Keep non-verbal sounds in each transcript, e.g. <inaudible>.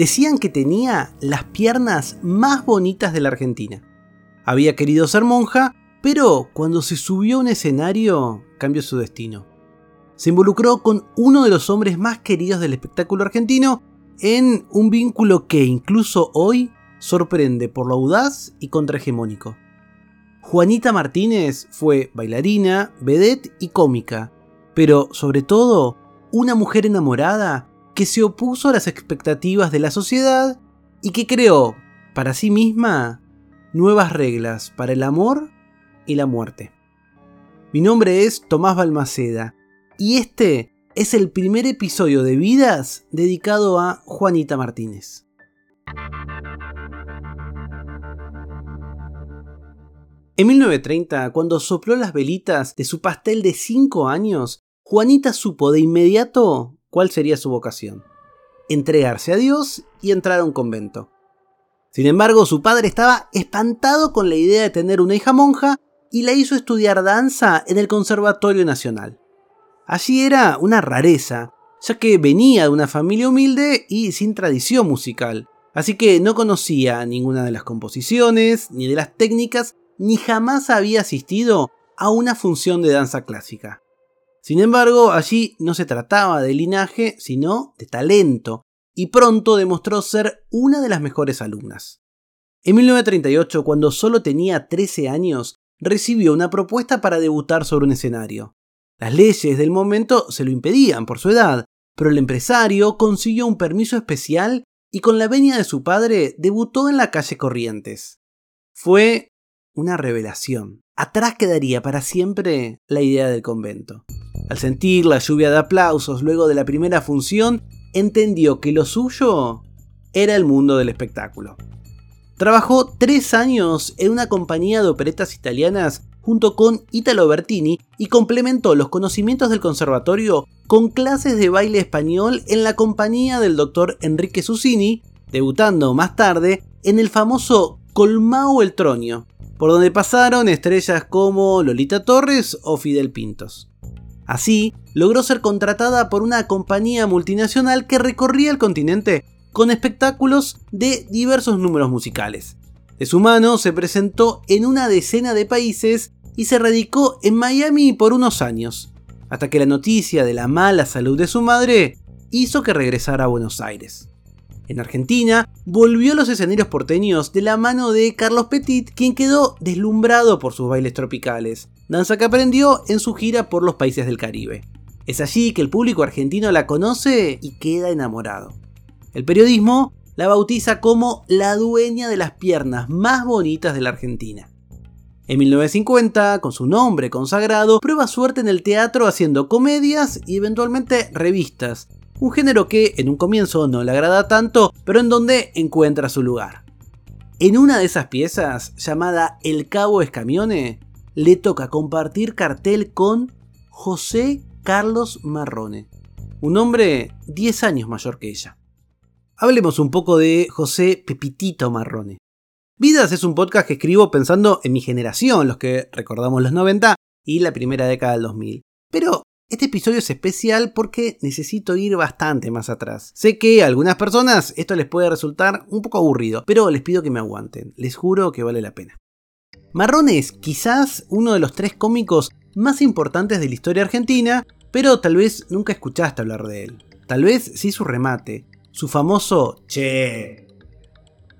Decían que tenía las piernas más bonitas de la Argentina. Había querido ser monja, pero cuando se subió a un escenario cambió su destino. Se involucró con uno de los hombres más queridos del espectáculo argentino en un vínculo que incluso hoy sorprende por lo audaz y contrahegemónico. Juanita Martínez fue bailarina, vedette y cómica, pero sobre todo una mujer enamorada que se opuso a las expectativas de la sociedad y que creó para sí misma nuevas reglas para el amor y la muerte. Mi nombre es Tomás Balmaceda y este es el primer episodio de Vidas dedicado a Juanita Martínez. En 1930, cuando sopló las velitas de su pastel de 5 años, Juanita supo de inmediato cuál sería su vocación. Entregarse a Dios y entrar a un convento. Sin embargo, su padre estaba espantado con la idea de tener una hija monja y la hizo estudiar danza en el Conservatorio Nacional. Allí era una rareza, ya que venía de una familia humilde y sin tradición musical, así que no conocía ninguna de las composiciones, ni de las técnicas, ni jamás había asistido a una función de danza clásica. Sin embargo, allí no se trataba de linaje, sino de talento, y pronto demostró ser una de las mejores alumnas. En 1938, cuando solo tenía 13 años, recibió una propuesta para debutar sobre un escenario. Las leyes del momento se lo impedían por su edad, pero el empresario consiguió un permiso especial y con la venia de su padre debutó en la calle Corrientes. Fue una revelación. Atrás quedaría para siempre la idea del convento. Al sentir la lluvia de aplausos luego de la primera función, entendió que lo suyo era el mundo del espectáculo. Trabajó tres años en una compañía de operetas italianas junto con Italo Bertini y complementó los conocimientos del conservatorio con clases de baile español en la compañía del doctor Enrique Susini, debutando más tarde en el famoso Colmao El Tronio, por donde pasaron estrellas como Lolita Torres o Fidel Pintos. Así, logró ser contratada por una compañía multinacional que recorría el continente con espectáculos de diversos números musicales. De su mano se presentó en una decena de países y se radicó en Miami por unos años, hasta que la noticia de la mala salud de su madre hizo que regresara a Buenos Aires. En Argentina, volvió a los escenarios porteños de la mano de Carlos Petit, quien quedó deslumbrado por sus bailes tropicales, danza que aprendió en su gira por los países del Caribe. Es allí que el público argentino la conoce y queda enamorado. El periodismo la bautiza como la dueña de las piernas más bonitas de la Argentina. En 1950, con su nombre consagrado, prueba suerte en el teatro haciendo comedias y eventualmente revistas, un género que en un comienzo no le agrada tanto, pero en donde encuentra su lugar. En una de esas piezas, llamada El Cabo Escamione, le toca compartir cartel con José Carlos Marrone, un hombre 10 años mayor que ella. Hablemos un poco de José Pepitito Marrone. Vidas es un podcast que escribo pensando en mi generación, los que recordamos los 90 y la primera década del 2000. Pero este episodio es especial porque necesito ir bastante más atrás. Sé que a algunas personas esto les puede resultar un poco aburrido, pero les pido que me aguanten. Les juro que vale la pena. Marrone es quizás uno de los tres cómicos más importantes de la historia argentina, pero tal vez nunca escuchaste hablar de él. Tal vez sí su remate, su famoso Che.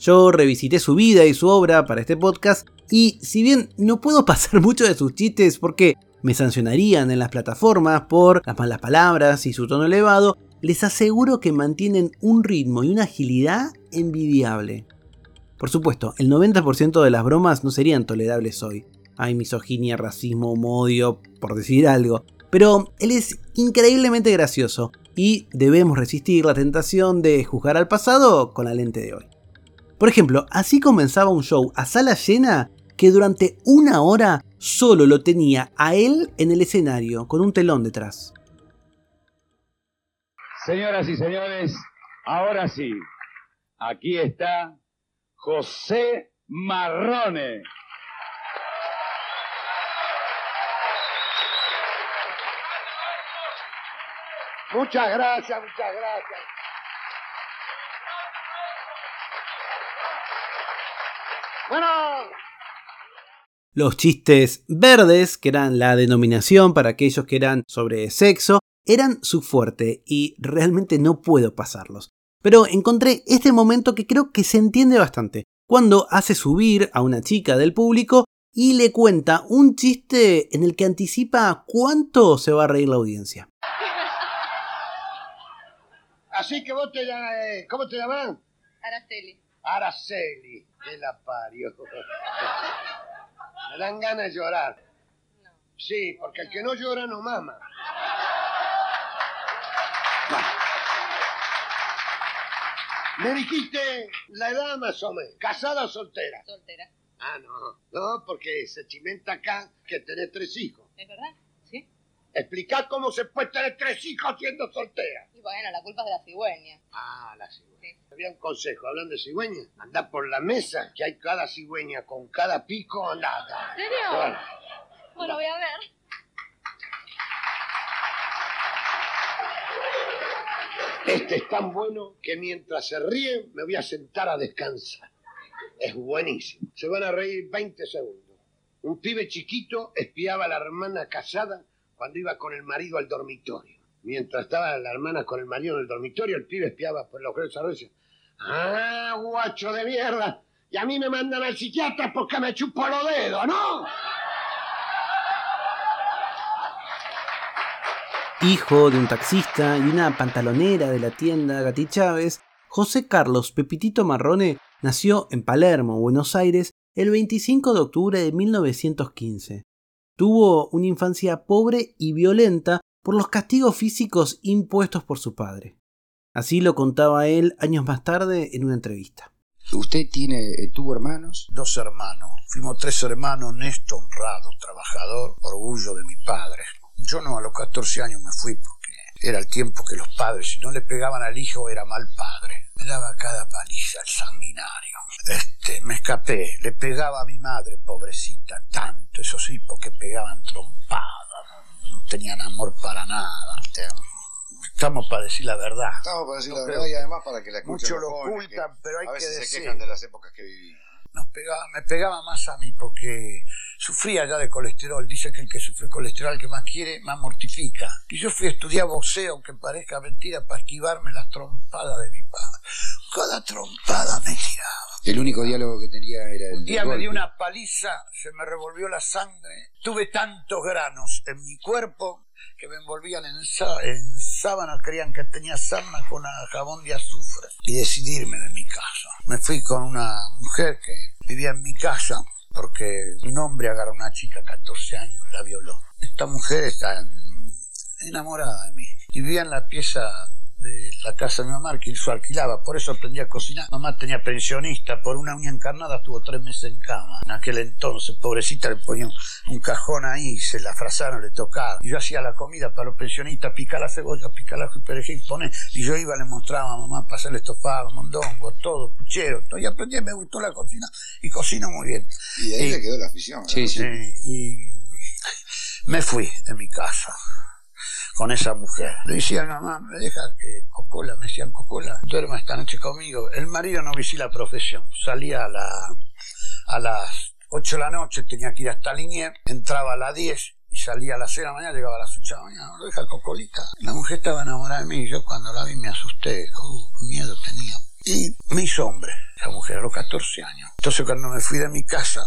Yo revisité su vida y su obra para este podcast y si bien no puedo <laughs> pasar mucho de sus chistes porque me sancionarían en las plataformas por las malas palabras y su tono elevado, les aseguro que mantienen un ritmo y una agilidad envidiable. Por supuesto, el 90% de las bromas no serían tolerables hoy. Hay misoginia, racismo, odio, por decir algo. Pero él es increíblemente gracioso y debemos resistir la tentación de juzgar al pasado con la lente de hoy. Por ejemplo, así comenzaba un show a sala llena que durante una hora solo lo tenía a él en el escenario, con un telón detrás. Señoras y señores, ahora sí, aquí está José Marrone. Muchas gracias, muchas gracias. Bueno, los chistes verdes, que eran la denominación para aquellos que eran sobre sexo, eran su fuerte y realmente no puedo pasarlos. Pero encontré este momento que creo que se entiende bastante, cuando hace subir a una chica del público y le cuenta un chiste en el que anticipa cuánto se va a reír la audiencia. <laughs> Así que vos te llamas, eh, ¿cómo te llamas? Araceli. Araceli, que la parió. <laughs> Me dan ganas de llorar. No. Sí, porque el que no llora no mama. Me dijiste la edad más o menos. ¿Casada o soltera? Soltera. Ah, no. No, porque se chimenta acá que tenés tres hijos. ¿Es verdad? Sí. Explicá cómo se puede tener tres hijos siendo soltera. Y bueno, la culpa es de la cigüeña. Ah, la cigüeña. Sí. Había un consejo, hablando de cigüeña. Andá por la mesa, que hay cada cigüeña con cada pico, andá. ¿En serio? Bueno, Bueno, voy a ver. Este es tan bueno que mientras se ríe me voy a sentar a descansar. Es buenísimo. Se van a reír 20 segundos. Un pibe chiquito espiaba a la hermana casada cuando iba con el marido al dormitorio. Mientras estaba la hermana con el marido en el dormitorio, el pibe espiaba por los gruesos y ¡Ah, guacho de mierda! Y a mí me mandan al psiquiatra porque me chupo los dedos, ¿no? Hijo de un taxista y una pantalonera de la tienda Gati Chávez, José Carlos Pepitito Marrone nació en Palermo, Buenos Aires, el 25 de octubre de 1915. Tuvo una infancia pobre y violenta por los castigos físicos impuestos por su padre. Así lo contaba él años más tarde en una entrevista. ¿Usted tiene, eh, tuvo hermanos? dos hermanos. Fuimos tres hermanos, honesto, honrado, trabajador, orgullo de mi padre. Yo no a los 14 años me fui porque era el tiempo que los padres, si no le pegaban al hijo, era mal padre. Me daba cada paliza el sanguinario. Este, me escapé, le pegaba a mi madre, pobrecita, tanto, eso sí, porque pegaban trompadas, no, tenían amor para nada. Este, Estamos para decir la verdad. Estamos para decir No la verdad y que- además para que la escuchen Muchos lo ocultan, que pero hay a que veces se decir. quejan de las épocas que viví. nos pegaba, me pegaba más a mí porque sufría ya de colesterol. Dice que el que sufre colesterol, el que más quiere, más mortifica. Y yo fui a estudiar boxeo, aunque parezca mentira, para esquivarme las trompadas de mi padre. Cada trompada me tiraba. El único diálogo que tenía era el Un día me dio una paliza, se me revolvió la sangre. Tuve tantos granos en mi cuerpo que me envolvían en, sá- en sábanas, creían que tenía sábanas con jabón de azufre. Y decidí irme de mi casa. Me fui con una mujer que vivía en mi casa porque un hombre agarró a una chica 14 años, la violó. Esta mujer está enamorada de mí y vivía en la pieza de la casa de mi mamá que eso alquilaba, por eso aprendí a cocinar. Mamá tenía pensionista, por una uña encarnada estuvo tres meses en cama. En aquel entonces, pobrecita, le ponía un, un cajón ahí, se la frazaron, le tocaba. Y yo hacía la comida para los pensionistas, pica la cebolla, pica la perejil, pone, y yo iba, le mostraba a mamá para hacerle estofado, mondongo, todo, puchero, todo. Y aprendí, me gustó la cocina, y cocino muy bien. Y ahí Sí. le quedó la afición. Sí, sí. Eh, y me fui de mi casa con esa mujer. Le decía mamá, me deja que Cocola, me decían Cocola, duerma esta noche conmigo. El marido no visía la profesión, salía a, la, a las 8 de la noche, tenía que ir hasta Liniers, entraba a las 10 y salía a las 6 de la mañana, llegaba a las 8 de la mañana, lo deja Cocolita. La mujer estaba enamorada de mí y yo cuando la vi me asusté, uh, miedo tenía. Y me hizo hombre, esa mujer, a los 14 años. Entonces cuando me fui de mi casa,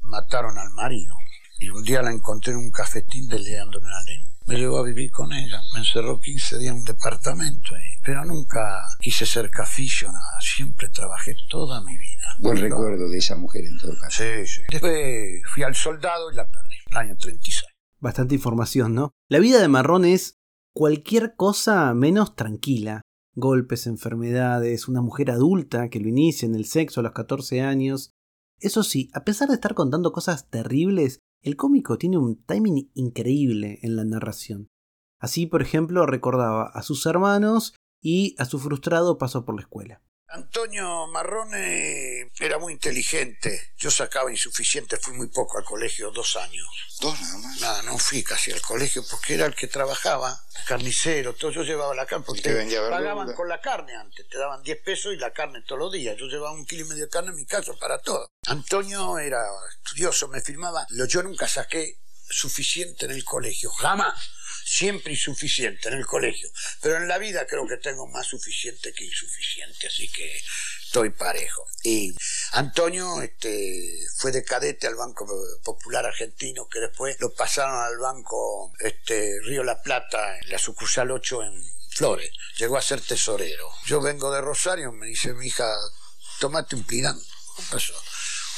mataron al marido. Y un día la encontré en un cafetín de Leandro Nalén. Me llevó a vivir con ella, me encerró 15 días en un departamento, ahí. pero nunca quise ser cafillo, nada, siempre trabajé toda mi vida. Buen No. recuerdo de esa mujer en todo caso. Sí, sí. Después fui al soldado y la perdí, el año 36. Bastante información, ¿no? La vida de Marrón es cualquier cosa menos tranquila. Golpes, enfermedades, una mujer adulta que lo inicia en el sexo a los 14 años. Eso sí, a pesar de estar contando cosas terribles, el cómico tiene un timing increíble en la narración. Así, por ejemplo, recordaba a sus hermanos y a su frustrado paso por la escuela. Antonio Marrone era muy inteligente. Yo sacaba insuficiente, fui muy poco al colegio, dos años. Dos nada más. Nada, no fui casi al colegio porque era el que trabajaba, carnicero, todo. Yo llevaba la carne porque te pagaban con la carne antes. Te daban 10 pesos y la carne todos los días. Yo llevaba un kilo y medio de carne en mi casa para todo. Antonio era estudioso, me filmaba. Lo- Yo nunca saqué suficiente en el colegio, jamás. Siempre insuficiente en el colegio. Pero en la vida creo que tengo más suficiente que insuficiente, así que estoy parejo. Y Antonio este, fue de cadete al Banco Popular Argentino, que después lo pasaron al Banco este, Río La Plata, en la sucursal 8 en Flores. Llegó a ser tesorero. Yo vengo de Rosario, me dice mi hija, tomate un pirán. ¿Qué pasó?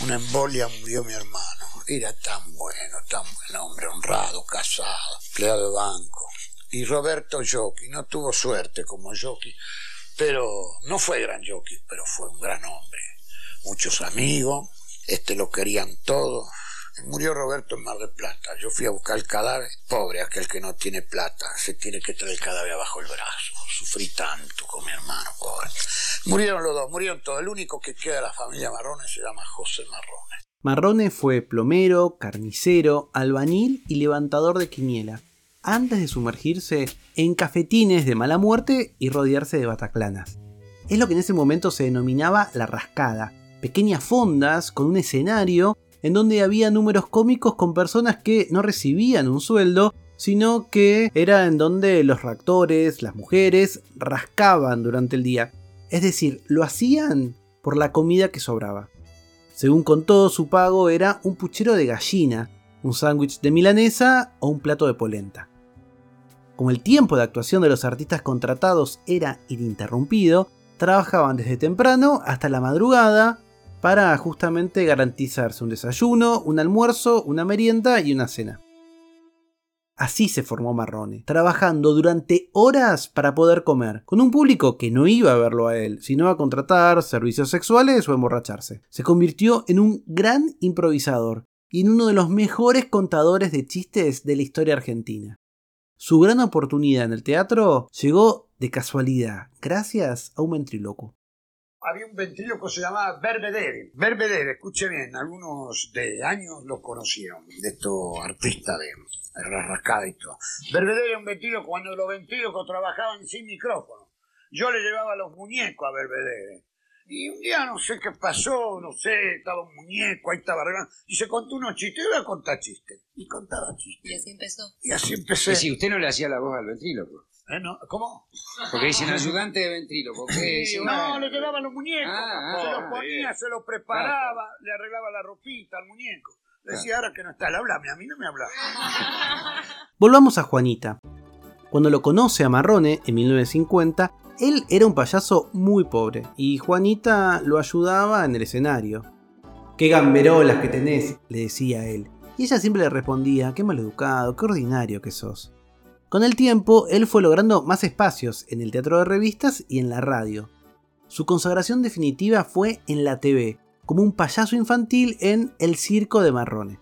Una embolia murió mi hermano. Era tan bueno, tan buen hombre, honrado, casado, empleado de banco. Y Roberto Jockey, no tuvo suerte como Jockey, pero no fue gran jockey, pero fue un gran hombre. Muchos amigos, este lo querían todos. Murió Roberto en Mar del Plata. Yo fui a buscar el cadáver. Pobre aquel que no tiene plata. Se tiene que traer el cadáver abajo el brazo. Sufrí tanto con mi hermano, pobre. Murieron los dos, murieron todos. El único que queda de la familia Marrone se llama José Marrone. Marrone fue plomero, carnicero, albañil y levantador de quiniela, antes de sumergirse en cafetines de mala muerte y rodearse de bataclanas. Es lo que en ese momento se denominaba la rascada, pequeñas fondas con un escenario en donde había números cómicos con personas que no recibían un sueldo, sino que era en donde los reactores, las mujeres, rascaban durante el día. Es decir, lo hacían por la comida que sobraba. Según contó, su pago era un puchero de gallina, un sándwich de milanesa o un plato de polenta. Como el tiempo de actuación de los artistas contratados era ininterrumpido, trabajaban desde temprano hasta la madrugada para justamente garantizarse un desayuno, un almuerzo, una merienda y una cena. Así se formó Marrone, trabajando durante horas para poder comer, con un público que no iba a verlo a él, sino a contratar servicios sexuales o emborracharse. Se convirtió en un gran improvisador y en uno de los mejores contadores de chistes de la historia argentina. Su gran oportunidad en el teatro llegó de casualidad, gracias a un ventriloquio. Había un ventríloco que se llamaba Berbedere. Berbedere, escuche bien, algunos de años lo conocieron, de estos artistas de, rascada y todo. Berbedere era un ventríloco cuando los ventrílocos trabajaban sin micrófono. Yo le llevaba los muñecos a Berbedere. Y un día no sé qué pasó, no sé, estaba un muñeco, ahí estaba arreglando, y se contó unos chistes, yo voy a contar chistes. Y contaba Y chistes. así empezó. Y así empecé. Que si usted no le hacía la voz al ventríloco. ¿Eh, no? ¿Cómo? Porque dicen ayudante de ventríloco. Sí, no, le llevaba los muñecos. Ah, se ah, los ponía, se los preparaba, le arreglaba la ropita al muñeco. Decía, ahora que no está, le hablame, a mí no me habla. <laughs> Volvamos a Juanita. Cuando lo conoce a Marrone en 1950, él era un payaso muy pobre y Juanita lo ayudaba en el escenario. ¡Qué gamberolas que tenés! le decía él. Y ella siempre le respondía, qué maleducado, qué ordinario que sos. Con el tiempo, él fue logrando más espacios en el teatro de revistas y en la radio. Su consagración definitiva fue en la TV, como un payaso infantil en El Circo de Marrone.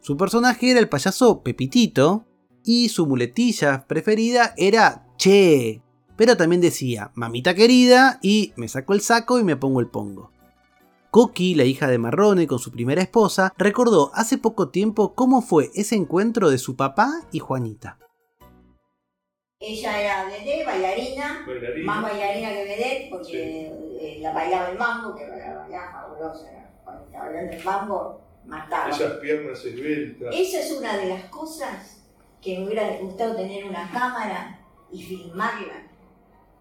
Su personaje era el payaso Pepitito y su muletilla preferida era Che, pero también decía mamita querida y me saco el saco y me pongo el pongo. Coqui, la hija de Marrone con su primera esposa, recordó hace poco tiempo cómo fue ese encuentro de su papá y Juanita. Ella era vedette, bailarina, más bailarina que vedette, porque eh, la bailaba el mambo, que la bailaba fabulosa. Cuando estaba bailando el mambo, mataba. Esas piernas esbeltas. Esa es una de las cosas que me hubiera gustado tener una cámara y filmarla,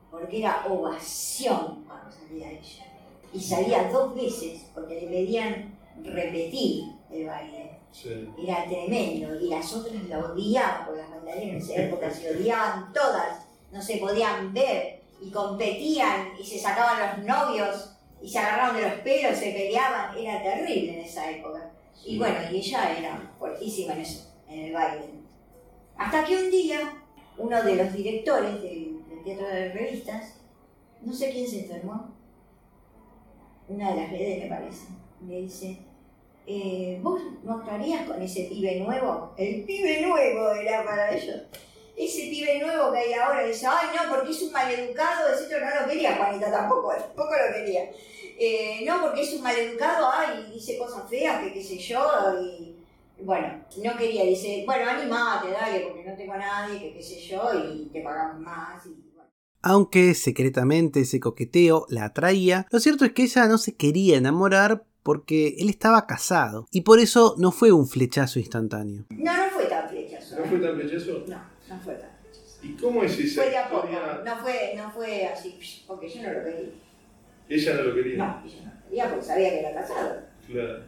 porque era ovación cuando salía ella. Y salía dos veces, porque le pedían repetir el baile. Sí. Era tremendo y las otras la odiaban, porque las bailarinas en esa época se odiaban todas, no se podían ver y competían y se sacaban los novios y se agarraban de los pelos, se peleaban, era terrible en esa época. Y bueno, y ella era fuertísima en eso, en el baile. Hasta que un día, uno de los directores del, del teatro de revistas, no sé quién se enfermó, una de las redes me parece, me dice, eh, ¿vos no actuarías con ese pibe nuevo? El pibe nuevo era para ellos. ese pibe nuevo que hay ahora dice, ay no, porque es un maleducado, etcétera, no lo quería Juanita tampoco, tampoco lo quería. Eh, no, porque es un maleducado, ay, dice cosas feas, que qué sé yo, y bueno, no quería, dice, bueno, animate, dale, porque no tengo a nadie, que qué sé yo, y te pagamos más, y. Aunque secretamente ese coqueteo la atraía, lo cierto es que ella no se quería enamorar porque él estaba casado y por eso no fue un flechazo instantáneo. No, no fue tan flechazo. ¿No fue tan flechazo? No, no fue tan flechazo. ¿Y cómo es esa Fue de a poco, no fue, no fue así, porque yo no lo quería. Ella no lo quería. No, yo no lo quería porque sabía que era casado. Claro.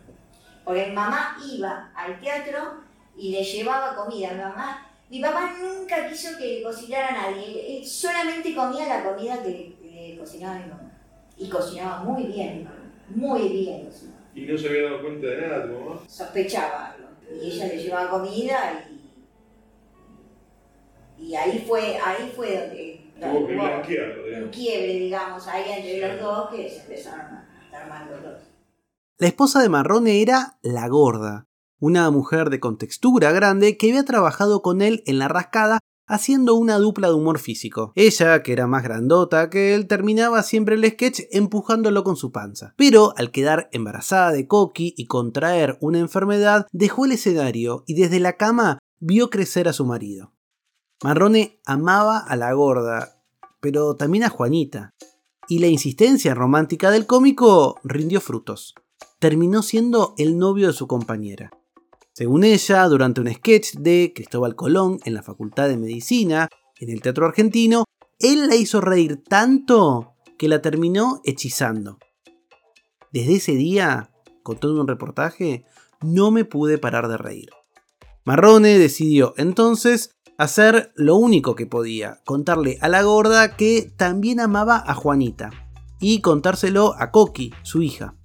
Porque mi mamá iba al teatro y le llevaba comida. Mi mamá, mi papá nunca quiso que le cocinara a nadie. Él solamente comía la comida que le, le cocinaba mi mamá. Y cocinaba muy bien mi mamá. Muy bien. Y no se había dado cuenta de nada tu mamá. Sospechaba algo. Y ella le llevaba comida y. Y ahí fue, ahí fue donde. Tuvo que un quiebre, digamos, ahí entre los dos que se empezaron a estar mal los dos. La esposa de Marrone era la gorda, una mujer de contextura grande que había trabajado con él en la rascada haciendo una dupla de humor físico. Ella, que era más grandota que él, terminaba siempre el sketch empujándolo con su panza. Pero al quedar embarazada de Coqui y contraer una enfermedad, dejó el escenario y desde la cama vio crecer a su marido. Marrone amaba a la gorda, pero también a Juanita. Y la insistencia romántica del cómico rindió frutos. Terminó siendo el novio de su compañera. Según ella, durante un sketch de Cristóbal Colón en la Facultad de Medicina, en el Teatro Argentino, él la hizo reír tanto que la terminó hechizando. Desde ese día, contó en un reportaje, no me pude parar de reír. Marrone decidió entonces hacer lo único que podía, contarle a la gorda que también amaba a Juanita y contárselo a Coqui, su hija.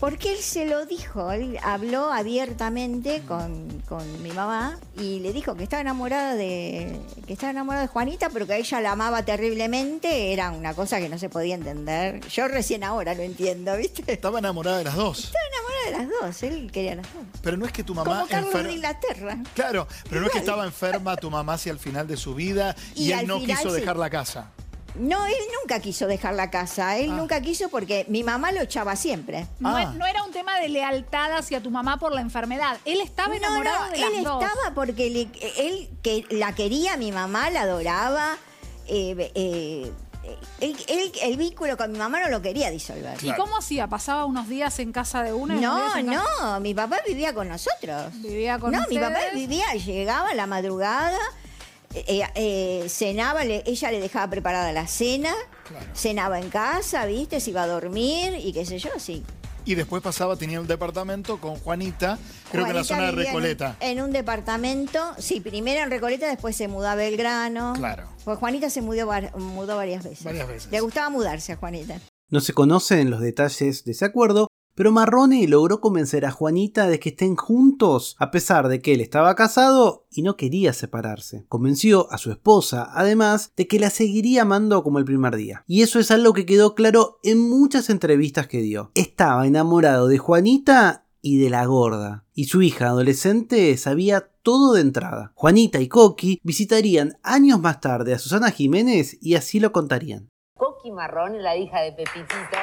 Porque él se lo dijo, él habló abiertamente con, con mi mamá y le dijo que estaba enamorada de que estaba enamorada de Juanita, pero que ella la amaba terriblemente, era una cosa que no se podía entender. Yo recién ahora lo entiendo, ¿viste? Estaba enamorada de las dos. Estaba enamorada de las dos, él quería las dos. Pero no es que tu mamá Como Carlos enfer- de Inglaterra. Claro, pero no es que estaba enferma tu mamá hacia el final de su vida y, Y él no final quiso sí. dejar la casa. No, él nunca quiso dejar la casa, él Ah. nunca quiso porque mi mamá lo echaba siempre. No, Ah. no era un tema de lealtad hacia tu mamá por la enfermedad. Él estaba No, enamorado no, de él las dos. estaba porque le- él que la quería, mi mamá la adoraba. eh, eh, él- él- el vínculo con mi mamá no lo quería disolver. ¿Y cómo hacía? ¿Pasaba unos días en casa de una? y unos No, días en casa- no, mi papá vivía con nosotros. Vivía con no, mi papá ustedes. vivía, llegaba a la madrugada, eh, eh, cenaba, le- ella le dejaba preparada la cena, cenaba en casa, viste, se iba a dormir y qué sé yo, sí. Y después pasaba, tenía un departamento con Juanita, creo que en la zona de vivía en un- Recoleta. En un, departamento, sí, primero en Recoleta, después se mudó a Belgrano. Claro. Pues Juanita se mudó, mudó varias veces. Varias veces. Le gustaba mudarse a Juanita. No se conocen los detalles de ese acuerdo, pero Marrone logró convencer a Juanita de que estén juntos, a pesar de que él estaba casado y no quería separarse. Convenció a su esposa, además, de que la seguiría amando como el primer día. Y eso es algo que quedó claro en muchas entrevistas que dio. Estaba enamorado de Juanita y de la gorda. Y su hija adolescente sabía todo de entrada. Juanita y Coqui visitarían años más tarde a Susana Jiménez y así lo contarían. Coqui Marrón, la hija de Pepitito.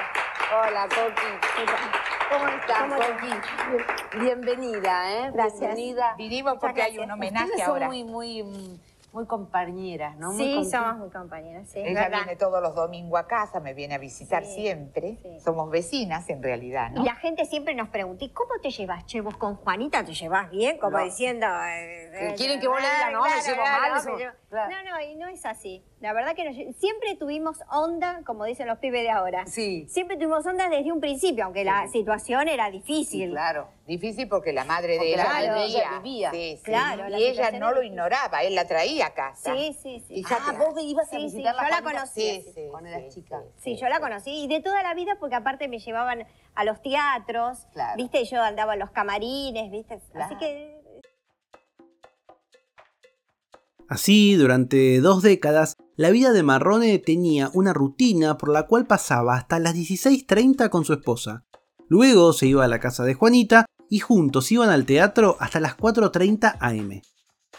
Hola, Coqui. ¿Cómo estás, Coqui? Bienvenida, ¿eh? Gracias. Bienvenida. Vinimos porque hay un homenaje Ustedes ahora. son muy, muy, mm, muy compañeras, ¿no? Muy Sí, somos muy compañeras, sí, Ella verdad. viene todos los domingos a casa, me viene a visitar Sí, siempre. sí. Somos vecinas en realidad, ¿no? Y la gente siempre nos pregunta, ¿y cómo te llevas? Che, vos con Juanita te llevas bien, como No. diciendo... eh, eh, quieren que vos le digas, no, me claro, llevo claro, mal, no, eso- me llevo- claro. No, no, y no es así. La verdad que nos siempre tuvimos onda, como dicen los pibes de ahora. Sí. Siempre tuvimos onda desde un principio, aunque la situación era difícil. Claro, difícil porque la madre Porque de ella la madre de vivía. ella vivía. Sí, sí. Claro, la y ella no lo ignoraba, él la traía a casa. Sí, sí, sí. Y ya Ah, te- vos ibas a Sí, sí, visitarla yo la conocí. Sí, sí, Cuando sí, eras chica. Sí, yo la conocí y de toda la vida porque aparte me llevaban a los teatros, Claro. viste, yo andaba en los camarines, viste, así Claro. que Así, durante dos décadas, la vida de Marrone tenía una rutina por la cual pasaba hasta las 16.30 con su esposa. Luego se iba a la casa de Juanita y juntos iban al teatro hasta las 4.30 am.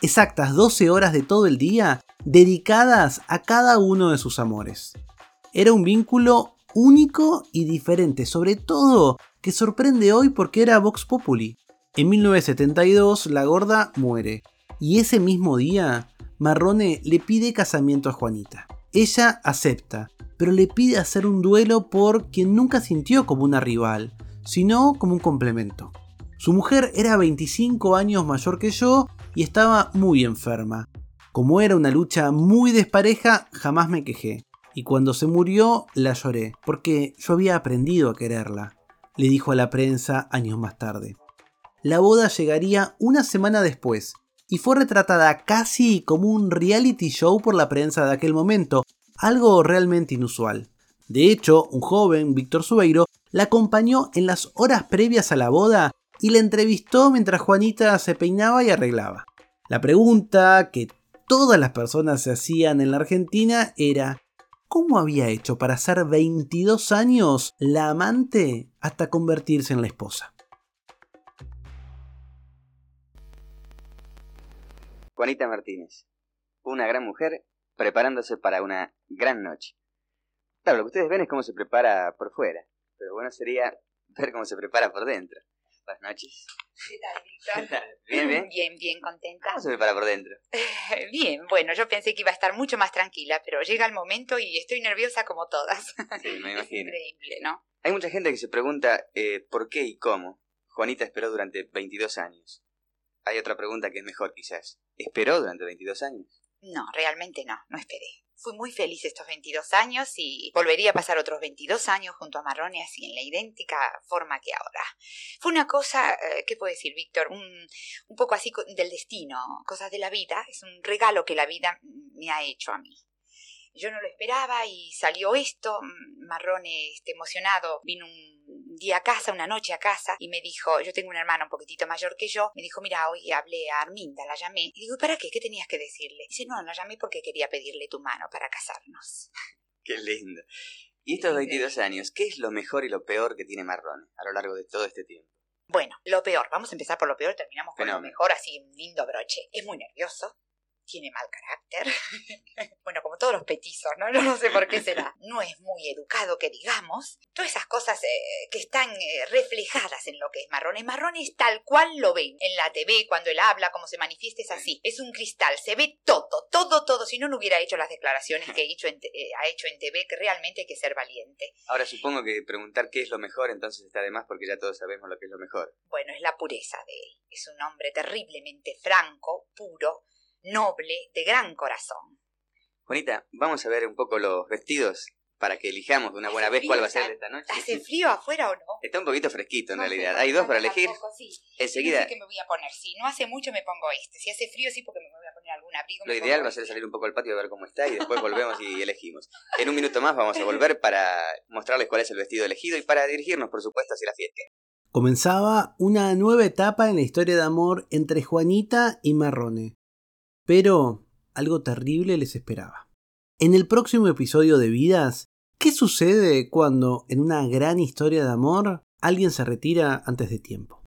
exactas 12 horas de todo el día dedicadas a cada uno de sus amores. Era un vínculo único y diferente, sobre todo que sorprende hoy porque era Vox Populi. En 1972 la gorda muere y ese mismo día Marrone le pide casamiento a Juanita. Ella acepta, pero le pide hacer un duelo por quien nunca sintió como una rival, sino como un complemento. Su mujer era 25 años mayor que yo y estaba muy enferma. Como era una lucha muy despareja, jamás me quejé. Y cuando se murió, la lloré, porque yo había aprendido a quererla, le dijo a la prensa años más tarde. La boda llegaría una semana después, y fue retratada casi como un reality show por la prensa de aquel momento, algo realmente inusual. De hecho, un joven, Víctor Subeiro, la acompañó en las horas previas a la boda y la entrevistó mientras Juanita se peinaba y arreglaba. La pregunta que todas las personas se hacían en la Argentina era ¿cómo había hecho para ser 22 años la amante hasta convertirse en la esposa? Juanita Martínez, una gran mujer preparándose para una gran noche. Claro, lo que ustedes ven es cómo se prepara por fuera, pero bueno sería ver cómo se prepara por dentro. Buenas noches. ¿Qué tal, Víctor? <laughs> Bien, bien. Bien, bien, contenta. ¿Cómo se prepara por dentro? <laughs> Bien, bueno, yo pensé que iba a estar mucho más tranquila, pero llega el momento y estoy nerviosa como todas. Sí, me <laughs> imagino. Increíble, ¿no? Hay mucha gente que se pregunta eh, por qué y cómo Juanita esperó durante 22 años. Hay otra pregunta que es mejor quizás. ¿Esperó durante 22 años? No, realmente no, no esperé. Fui muy feliz estos 22 años y volvería a pasar otros 22 años junto a Marrone así en la idéntica forma que ahora. Fue una cosa, eh, ¿qué puedo decir, Víctor? Un, poco así del destino, cosas de la vida. Es un regalo que la vida me ha hecho a mí. Yo no lo esperaba y salió esto. Marrone, este, emocionado, vino un día a casa, una noche a casa, y me dijo, yo tengo una hermana un poquitito mayor que yo, me dijo, mira, hoy hablé a Arminda, la llamé. Y digo, ¿para qué? ¿Qué tenías que decirle? Dice, no, la llamé porque quería pedirle tu mano para casarnos. <laughs> Qué lindo. Y estos 22 años, ¿qué es lo mejor y lo peor que tiene Marrone a lo largo de todo este tiempo? Bueno, lo peor, vamos a empezar por lo peor terminamos con lo mejor, así un lindo broche. Es muy nervioso, tiene mal carácter. <laughs> bueno, como todos los petizos, ¿no? <laughs> No, no sé por qué será. No es muy educado, que digamos. Todas esas cosas eh, que están eh, reflejadas en lo que es Marrone. Marrone es tal cual lo ven. En la TV, cuando él habla, cómo se manifiesta, es así. Es un cristal, se ve todo, todo, todo. Si no, no hubiera hecho las declaraciones que ha hecho en, te- eh, ha hecho en TV, que realmente hay que ser valiente. Ahora supongo que preguntar qué es lo mejor entonces está de más porque ya todos sabemos lo que es lo mejor. Bueno, es la pureza de él. Es un hombre terriblemente franco, puro, noble, de gran corazón. Juanita, vamos a ver un poco los vestidos para que elijamos de una buena vez cuál va a ser esta noche. ¿Hace frío afuera o no? Está un poquito fresquito en No realidad. no Hay dos para elegir. sí. Enseguida, No sé qué me voy a poner. Si no hace mucho me pongo este. Si hace frío sí porque me voy a poner algún abrigo. lo me ideal va a ser salir un poco al patio a ver cómo está y después volvemos y elegimos. En un minuto más vamos a volver para mostrarles cuál es el vestido elegido y para dirigirnos, por supuesto, hacia la fiesta. Comenzaba una nueva etapa en la historia de amor entre Juanita y Marrone. Pero algo terrible les esperaba. En el próximo episodio de Vidas, ¿qué sucede cuando en una gran historia de amor alguien se retira antes de tiempo?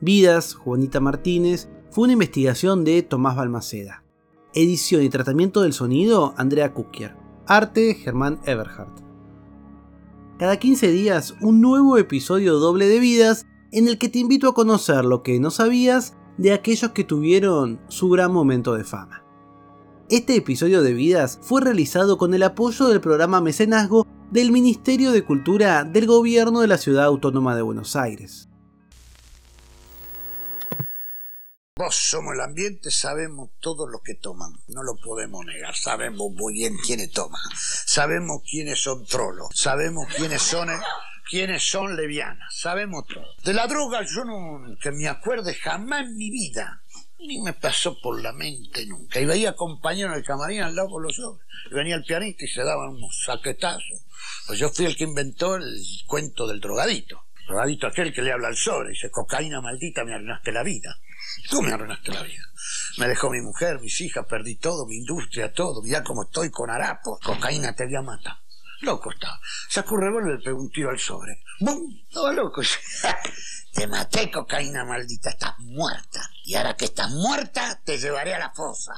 Vidas, Juanita Martínez, fue una investigación de Tomás Balmaceda. Edición y tratamiento del sonido, Andrea Kukier. Arte, Germán Eberhardt. Cada 15 días, un nuevo episodio doble de vidas en el que te invito a conocer lo que no sabías de aquellos que tuvieron su gran momento de fama. Este episodio de vidas fue realizado con el apoyo del programa Mecenazgo del Ministerio de Cultura del Gobierno de la Ciudad Autónoma de Buenos Aires. Vos somos el ambiente, sabemos todo lo que toman, no lo podemos negar, sabemos muy bien quiénes toman, sabemos quiénes son trolos, sabemos quiénes son, eh, quiénes son levianas, sabemos todo. De la droga yo no, que me acuerde jamás en mi vida, ni me pasó por la mente nunca. Y veía compañeros en el camarín al lado con los ojos, y venía el pianista y se daban unos saquetazos. Pues yo fui el que inventó el cuento del drogadito. Drogadito aquel que le habla al sobre, dice, cocaína maldita, me arruinaste la vida. Tú me arruinaste la vida. Me dejó mi mujer, mis hijas, perdí todo, mi industria, todo. Mirá cómo estoy con harapos. Cocaína te voy a. Loco estaba. Sacó un revólver y le pegó un tiro al sobre. ¡Bum! Estaba loco. <laughs> Te maté, cocaína maldita. Estás muerta. Y ahora que estás muerta, te llevaré a la fosa.